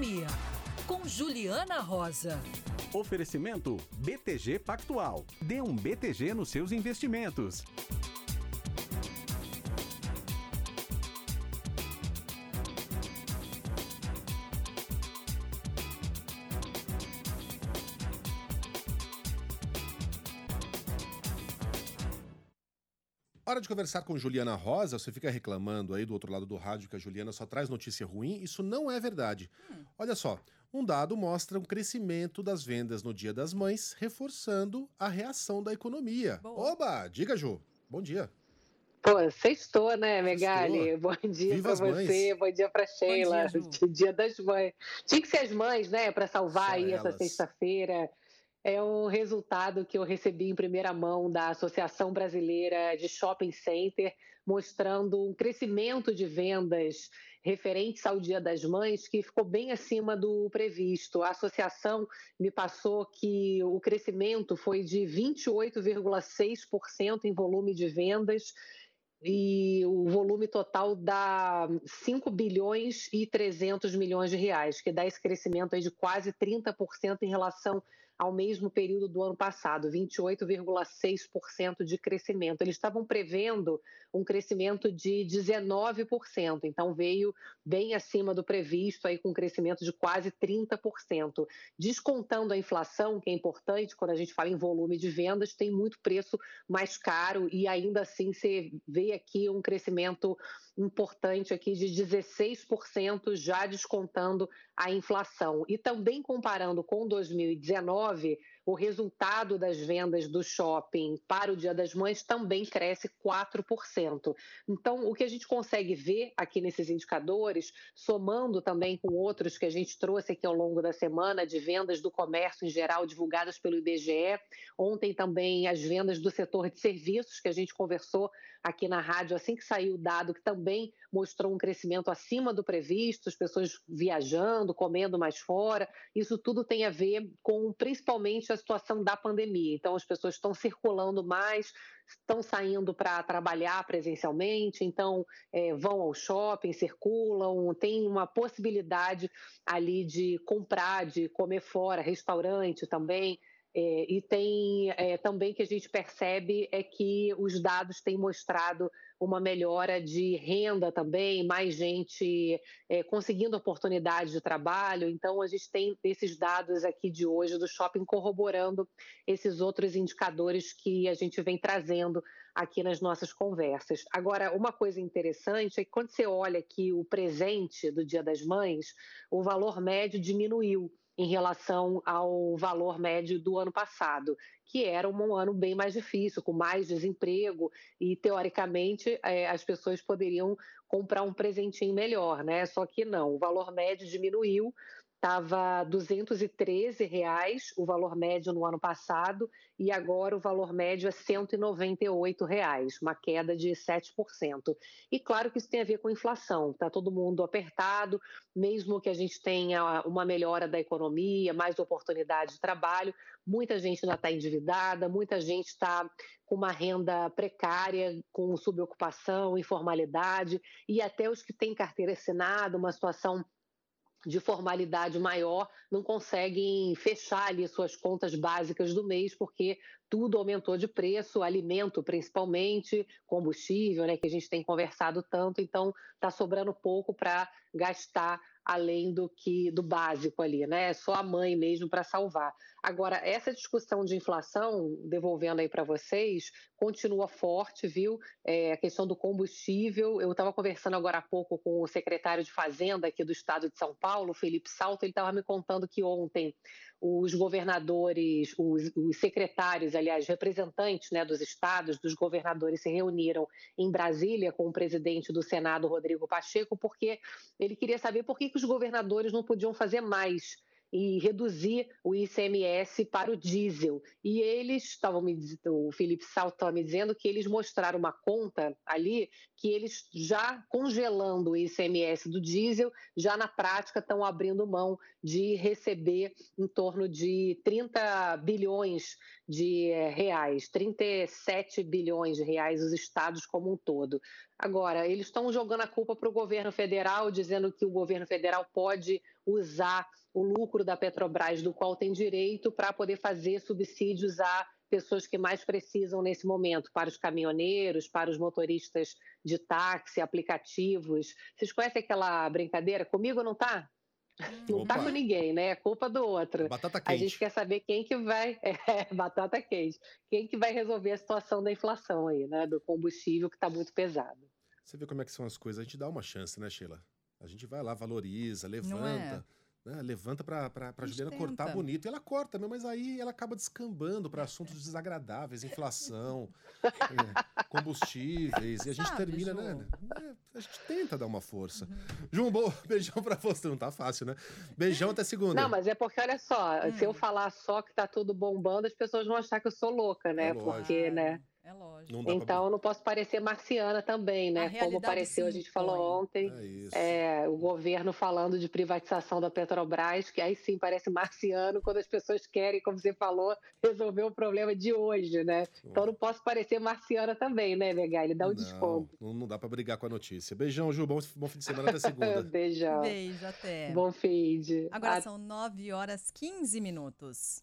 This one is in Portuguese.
Economia, com Juliana Rosa. Oferecimento BTG Pactual. Dê um BTG nos seus investimentos. Hora de conversar com Juliana Rosa. Você fica reclamando aí do outro lado do rádio que a Juliana só traz notícia ruim. Isso não é verdade. Hum. Olha só, um dado mostra um crescimento das vendas no Dia das Mães, reforçando a reação da economia. Boa. Oba! Diga, Ju. Bom dia. Pô, sextou, né, Megali? Bom dia para você, bom dia para Sheila. Dia, dia, das mães. Tinha que ser as mães, né, para salvar Só aí elas. essa sexta-feira é um resultado que eu recebi em primeira mão da Associação Brasileira de Shopping Center, mostrando um crescimento de vendas referentes ao Dia das Mães que ficou bem acima do previsto. A associação me passou que o crescimento foi de 28,6% em volume de vendas e o volume total dá 5 bilhões e 300 milhões de reais, que dá esse crescimento de quase 30% em relação ao mesmo período do ano passado, 28,6% de crescimento. Eles estavam prevendo um crescimento de 19%, então veio bem acima do previsto, aí com um crescimento de quase 30%. Descontando a inflação, que é importante quando a gente fala em volume de vendas, tem muito preço mais caro e ainda assim você vê aqui um crescimento importante aqui de 16%, já descontando a inflação. E também comparando com 2019, 2019 o resultado das vendas do shopping para o Dia das Mães também cresce 4%. Então, o que a gente consegue ver aqui nesses indicadores, somando também com outros que a gente trouxe aqui ao longo da semana, de vendas do comércio em geral divulgadas pelo IBGE, ontem também as vendas do setor de serviços, que a gente conversou aqui na rádio assim que saiu o dado, que também mostrou um crescimento acima do previsto, as pessoas viajando, comendo mais fora. Isso tudo tem a ver com principalmente a situação da pandemia. Então, as pessoas estão circulando mais, estão saindo para trabalhar presencialmente, então é, vão ao shopping, circulam, tem uma possibilidade ali de comprar, de comer fora, restaurante também. É, e tem é, também que a gente percebe é que os dados têm mostrado uma melhora de renda também, mais gente é, conseguindo oportunidade de trabalho. Então, a gente tem esses dados aqui de hoje do shopping corroborando esses outros indicadores que a gente vem trazendo aqui nas nossas conversas. Agora, uma coisa interessante é que quando você olha aqui o presente do Dia das Mães, o valor médio diminuiu em relação ao valor médio do ano passado, que era um ano bem mais difícil, com mais desemprego e teoricamente é, as pessoas poderiam comprar um presentinho melhor, né? Só que não, o valor médio diminuiu estava 213 reais, o valor médio no ano passado, e agora o valor médio é 198 reais, uma queda de 7%. E claro que isso tem a ver com inflação, está todo mundo apertado, mesmo que a gente tenha uma melhora da economia, mais oportunidade de trabalho, muita gente ainda está endividada, muita gente está com uma renda precária, com subocupação, informalidade, e até os que têm carteira assinada, uma situação de formalidade maior não conseguem fechar ali suas contas básicas do mês porque tudo aumentou de preço, alimento principalmente, combustível, né, que a gente tem conversado tanto, então está sobrando pouco para gastar além do que do básico ali, né? É só a mãe mesmo para salvar. Agora, essa discussão de inflação, devolvendo aí para vocês, continua forte, viu? É, a questão do combustível. Eu estava conversando agora há pouco com o secretário de Fazenda aqui do estado de São Paulo, Felipe Salto, ele estava me contando que ontem os governadores, os, os, secretários, aliás, representantes né, dos estados, dos governadores se reuniram em Brasília com o presidente do Senado, Rodrigo Pacheco, porque ele queria saber por que, que os governadores não podiam fazer mais e reduzir o ICMS para o diesel. E eles estavam me o Felipe Salto estava me dizendo que eles mostraram uma conta ali que eles já congelando o ICMS do diesel, já na prática estão abrindo mão de receber em torno de 30 bilhões de eh, reais, 37 bilhões de reais os estados como um todo. Agora, eles estão jogando a culpa para o governo federal, dizendo que o governo federal pode usar o lucro da Petrobras, do qual tem direito, para poder fazer subsídios a pessoas que mais precisam nesse momento, para os caminhoneiros, para os motoristas de táxi, aplicativos. Vocês conhecem aquela brincadeira? Comigo não tá? Não Opa. tá com ninguém, né? É culpa do outro. Batata quente. A gente quer saber quem que vai. É, batata quente. Quem que vai resolver a situação da inflação aí, né? Do combustível que está muito pesado. Você vê como é que são as coisas. A gente dá uma chance, né, Sheila? A gente vai lá, valoriza, levanta. Né? Levanta para a Juliana tenta. cortar bonito. E ela corta, mas aí ela acaba descambando para assuntos desagradáveis, inflação, é, combustíveis. E a gente Sabe, termina, Ju? né? É, a gente tenta dar uma força. Uhum. Jumbo, beijão para você. Não tá fácil, né? Beijão até segunda. Não, mas é porque, olha só, hum. se eu hum. falar só que tá tudo bombando, as pessoas vão achar que eu sou louca, né? É porque, né? É lógico. Não então pra... eu não posso parecer marciana também, né? Como pareceu, a gente falou ontem, é, é o governo falando de privatização da Petrobras, que aí sim parece marciano quando as pessoas querem, como você falou, resolver o problema de hoje, né? Então não posso parecer marciana também, né, Legal? Ele dá um não, desconto. Não dá para brigar com a notícia. Beijão, Ju. Bom, bom fim de semana até segunda. Beijão. Beijo, até. Bom feed. Agora a... são 9 horas 15 minutos.